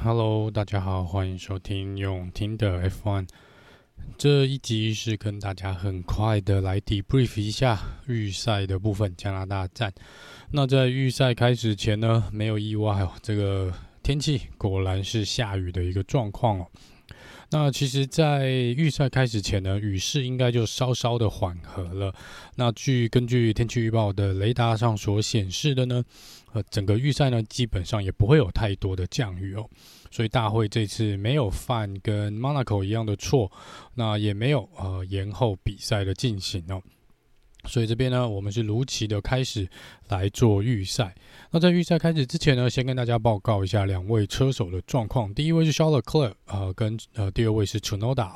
Hello，大家好，欢迎收听永听的 F1。这一集是跟大家很快的来 debrief 一下预赛的部分，加拿大站。那在预赛开始前呢，没有意外哦，这个天气果然是下雨的一个状况哦。那其实，在预赛开始前呢，雨势应该就稍稍的缓和了。那据根据天气预报的雷达上所显示的呢，呃，整个预赛呢，基本上也不会有太多的降雨哦。所以大会这次没有犯跟 Monaco 一样的错，那也没有呃延后比赛的进行哦。所以这边呢，我们是如期的开始来做预赛。那在预赛开始之前呢，先跟大家报告一下两位车手的状况。第一位是 Charles Leclerc，呃，跟呃第二位是 Tsunoda。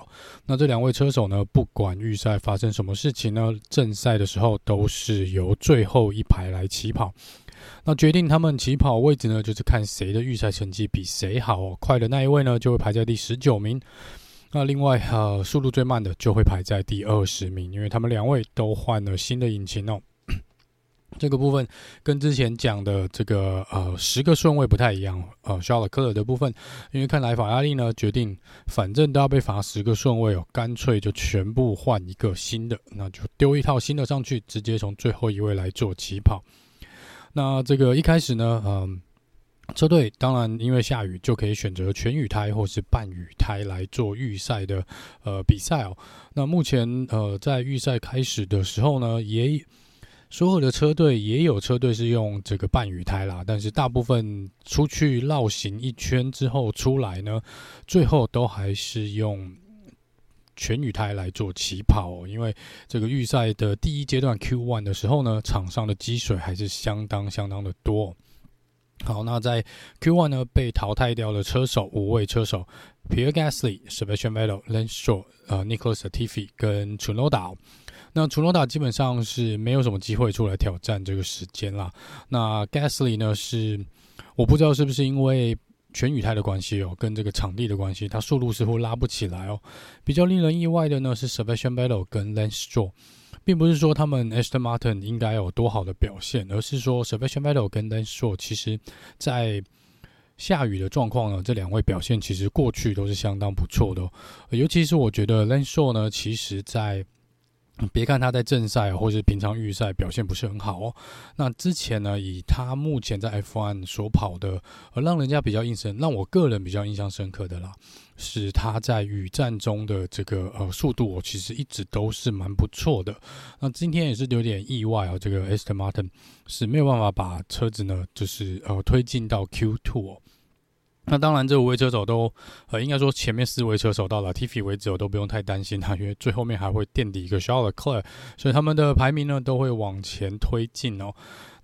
那这两位车手呢，不管预赛发生什么事情呢，正赛的时候都是由最后一排来起跑。那决定他们起跑位置呢，就是看谁的预赛成绩比谁好哦。快的那一位呢，就会排在第十九名。那另外，呃，速度最慢的就会排在第二十名，因为他们两位都换了新的引擎哦。这个部分跟之前讲的这个呃十个顺位不太一样，呃，肖尔克尔的部分，因为看来法拉利呢决定，反正都要被罚十个顺位哦，干脆就全部换一个新的，那就丢一套新的上去，直接从最后一位来做起跑。那这个一开始呢，嗯、车队当然因为下雨就可以选择全雨胎或是半雨胎来做预赛的呃比赛哦。那目前呃在预赛开始的时候呢，也所有的车队也有车队是用这个半雨胎啦，但是大部分出去绕行一圈之后出来呢，最后都还是用全雨胎来做起跑哦。因为这个预赛的第一阶段 Q one 的时候呢，场上的积水还是相当相当的多。好，那在 Q1 呢，被淘汰掉的车手五位车手：Pierre Gasly、Sebastian Vettel、Lance Stroll、呃 Nicholas a t i f i 跟 c h u n o d a。那 c h u n o d a 基本上是没有什么机会出来挑战这个时间啦。那 Gasly 呢，是我不知道是不是因为全雨胎的关系哦，跟这个场地的关系，他速度似乎拉不起来哦。比较令人意外的呢，是 Sebastian Vettel 跟 Lance Stroll。并不是说他们 Aston Martin 应该有多好的表现，而是说 Sebastian Vettel 跟 Lance s h o r 其实，在下雨的状况呢，这两位表现其实过去都是相当不错的。尤其是我觉得 Lance s h o r 呢，其实在别看他在正赛或是平常预赛表现不是很好哦，那之前呢，以他目前在 F1 所跑的，而让人家比较印象，让我个人比较印象深刻的啦，是他在雨战中的这个呃速度，其实一直都是蛮不错的。那今天也是有点意外哦，这个 Aston Martin 是没有办法把车子呢，就是呃推进到 Q2 哦。那当然，这五位车手都，呃，应该说前面四位车手到了 Tiffy 为止，我都不用太担心他，因为最后面还会垫底一个 Charles Leclerc，所以他们的排名呢都会往前推进哦。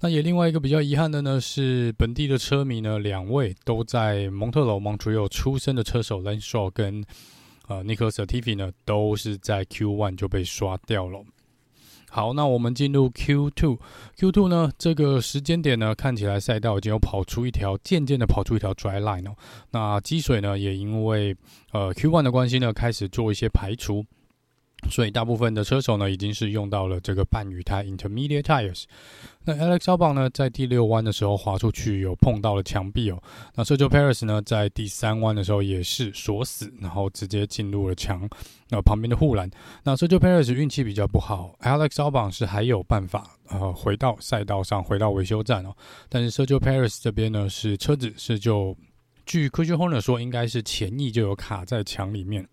那也另外一个比较遗憾的呢，是本地的车迷呢，两位都在蒙特娄 Montreal 出生的车手 Lance Stroll 跟呃 Nicholas Latifi 呢，都是在 Q1 就被刷掉了。好，那我们进入 Q two。Q two 呢，这个时间点呢，看起来赛道已经有跑出一条，渐渐的跑出一条 dry line 哦。那积水呢，也因为呃 Q one 的关系呢，开始做一些排除。所以大部分的车手呢，已经是用到了这个半雨胎 （intermediate tires）。那 Alex Albon 呢，在第六弯的时候滑出去，有碰到了墙壁哦。那 Sergio Paris 呢，在第三弯的时候也是锁死，然后直接进入了墙，那旁边的护栏。那 Sergio Paris 运气比较不好，Alex Albon 是还有办法呃回到赛道上，回到维修站哦。但是 Sergio Paris 这边呢，是车子是就据 Christian Horner 说，应该是前翼就有卡在墙里面。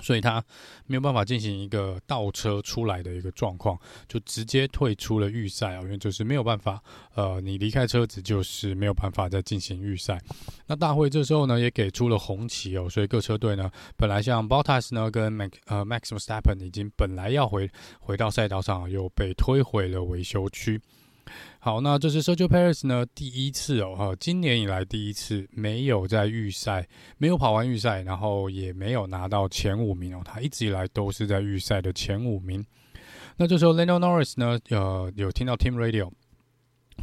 所以他没有办法进行一个倒车出来的一个状况，就直接退出了预赛啊，因为就是没有办法，呃，你离开车子就是没有办法再进行预赛。那大会这时候呢也给出了红旗哦，所以各车队呢本来像 Bottas 呢跟 Max 呃 Max Verstappen 已经本来要回回到赛道上，又被推回了维修区。好，那这是 Sergio Perez 呢第一次哦，哈，今年以来第一次没有在预赛，没有跑完预赛，然后也没有拿到前五名哦，他一直以来都是在预赛的前五名。那这时候 Lando Norris 呢，呃，有听到 Team Radio，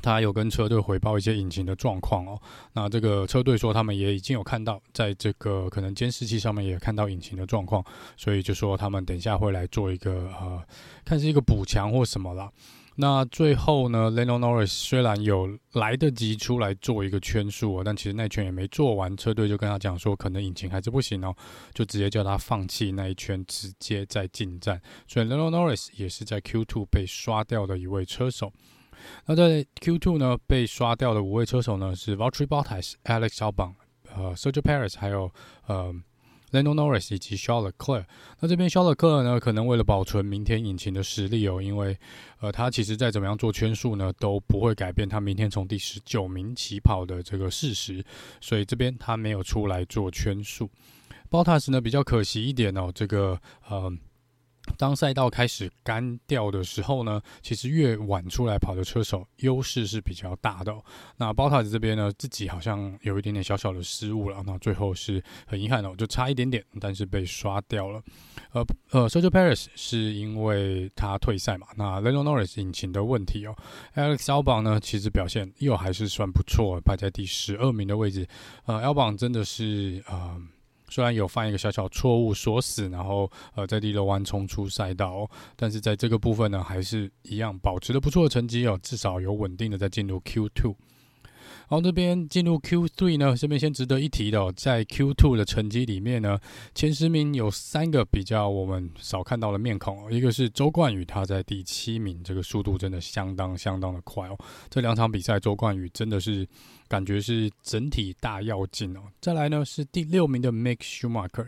他有跟车队回报一些引擎的状况哦。那这个车队说他们也已经有看到，在这个可能监视器上面也看到引擎的状况，所以就说他们等一下会来做一个呃，看是一个补强或什么啦。那最后呢，Lando Norris 虽然有来得及出来做一个圈数哦，但其实那圈也没做完，车队就跟他讲说，可能引擎还是不行哦，就直接叫他放弃那一圈，直接再进站。所以 Lando Norris 也是在 Q2 被刷掉的一位车手。那在 Q2 呢，被刷掉的五位车手呢是 Valtteri Bottas、Alex Albon、呃 Sergio Perez 还有呃。Lando Norris 以及 Charles Leclerc，那这边 Charles Leclerc 呢，可能为了保存明天引擎的实力哦，因为呃，他其实再怎么样做圈数呢，都不会改变他明天从第十九名起跑的这个事实，所以这边他没有出来做圈数。Bottas 呢比较可惜一点哦，这个呃。当赛道开始干掉的时候呢，其实越晚出来跑的车手优势是比较大的。那 b o t a 这边呢，自己好像有一点点小小的失误了，那最后是很遗憾哦，就差一点点，但是被刷掉了。呃呃，Sergio Perez 是因为他退赛嘛，那 Lando Norris 引擎的问题哦。Alex Albon 呢，其实表现又还是算不错，排在第十二名的位置。呃，Albon 真的是呃。虽然有犯一个小小错误锁死，然后呃在第六弯冲出赛道，但是在这个部分呢，还是一样保持了不错的成绩哦，至少有稳定的在进入 Q two。然后这边进入 Q3 呢，这边先值得一提的，哦，在 Q2 的成绩里面呢，前十名有三个比较我们少看到的面孔，哦一个是周冠宇，他在第七名，这个速度真的相当相当的快哦。这两场比赛，周冠宇真的是感觉是整体大跃进哦。再来呢是第六名的 Mick Schumacher，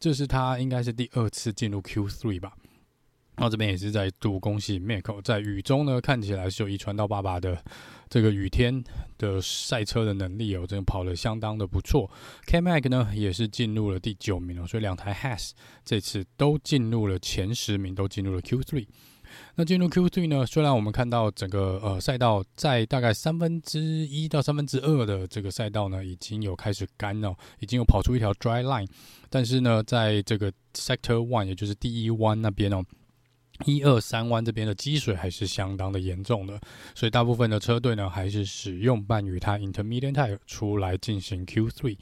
这是他应该是第二次进入 Q3 吧。然后这边也是在度恭喜 Mick 在雨中呢，看起来是有遗传到爸爸的这个雨天的赛车的能力哦，真的跑得相当的不错。K-Mag 呢也是进入了第九名哦，所以两台 Has 这次都进入了前十名，都进入了 Q3。那进入 Q3 呢，虽然我们看到整个呃赛道在大概三分之一到三分之二的这个赛道呢，已经有开始干了，已经有跑出一条 Dry Line，但是呢，在这个 Sector One 也就是第一弯那边哦。一二三弯这边的积水还是相当的严重的，所以大部分的车队呢还是使用半雨胎 Intermediate Tire 出来进行 Q3。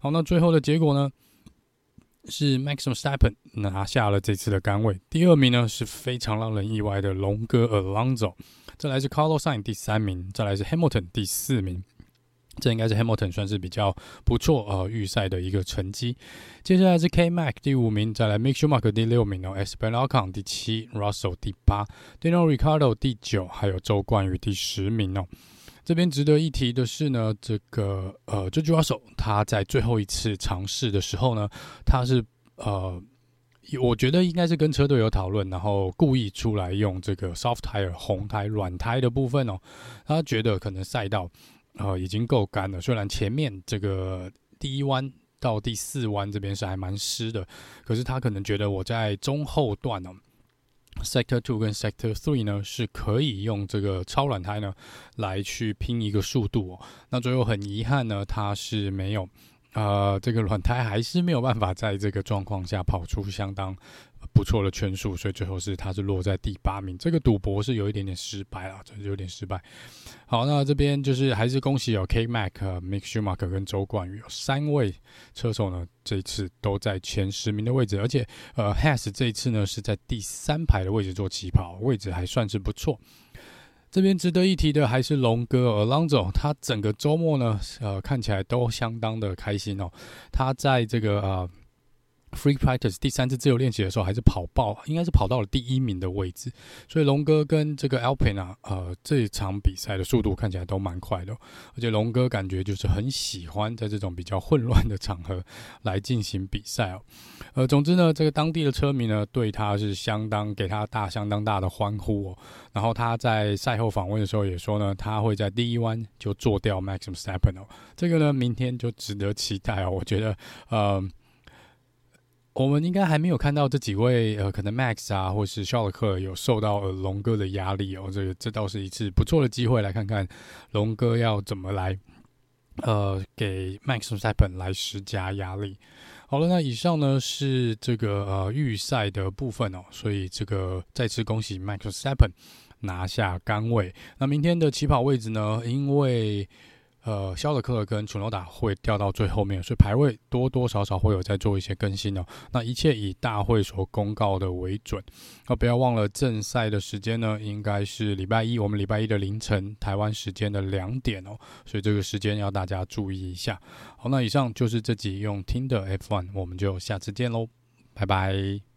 好，那最后的结果呢是 Max Verstappen 拿下了这次的杆位，第二名呢是非常让人意外的龙哥 Alonso，再来是 Carlos Sainz 第三名，再来是 Hamilton 第四名。这应该是 Hamilton 算是比较不错呃预赛的一个成绩。接下来是 K Mac 第五名，再来 Mick Schumacher 第六名哦，Esteban Ocon 第七，Russell 第八，Daniel Ricardo 第九，还有周冠宇第十名哦。这边值得一提的是呢，这个呃，George Russell 他在最后一次尝试的时候呢，他是呃，我觉得应该是跟车队有讨论，然后故意出来用这个 soft tire 红胎软胎的部分哦，他觉得可能赛道。呃，已经够干了。虽然前面这个第一弯到第四弯这边是还蛮湿的，可是他可能觉得我在中后段呢，Sector Two 跟 Sector Three 呢是可以用这个超软胎呢来去拼一个速度哦。那最后很遗憾呢，他是没有，呃，这个软胎还是没有办法在这个状况下跑出相当。不错的圈数，所以最后是他是落在第八名。这个赌博是有一点点失败了，这有点失败。好，那这边就是还是恭喜有 K Mac、Mick Schumacher 跟周冠宇有三位车手呢，这一次都在前十名的位置，而且呃 Haas 这一次呢是在第三排的位置做起跑，位置还算是不错。这边值得一提的还是龙哥 Alonso，他整个周末呢，呃看起来都相当的开心哦。他在这个呃。Free practice 第三次自由练习的时候，还是跑爆，应该是跑到了第一名的位置。所以龙哥跟这个 Alpine 啊，呃，这场比赛的速度看起来都蛮快的。而且龙哥感觉就是很喜欢在这种比较混乱的场合来进行比赛哦。呃，总之呢，这个当地的车迷呢，对他是相当给他大相当大的欢呼哦。然后他在赛后访问的时候也说呢，他会在第一弯就做掉 Maxim s t e p p e n 哦。这个呢，明天就值得期待哦。我觉得，呃。我们应该还没有看到这几位呃，可能 Max 啊，或是肖尔克有受到呃龙哥的压力哦。这个这倒是一次不错的机会，来看看龙哥要怎么来呃给 Max Verstappen 来施加压力。好了，那以上呢是这个呃预赛的部分哦，所以这个再次恭喜 Max s t p e n 拿下杆位。那明天的起跑位置呢？因为呃，肖勒克跟楚诺达会掉到最后面，所以排位多多少少会有在做一些更新哦。那一切以大会所公告的为准。那不要忘了正赛的时间呢，应该是礼拜一，我们礼拜一的凌晨台湾时间的两点哦，所以这个时间要大家注意一下。好，那以上就是这集用听的 F1，我们就下次见喽，拜拜。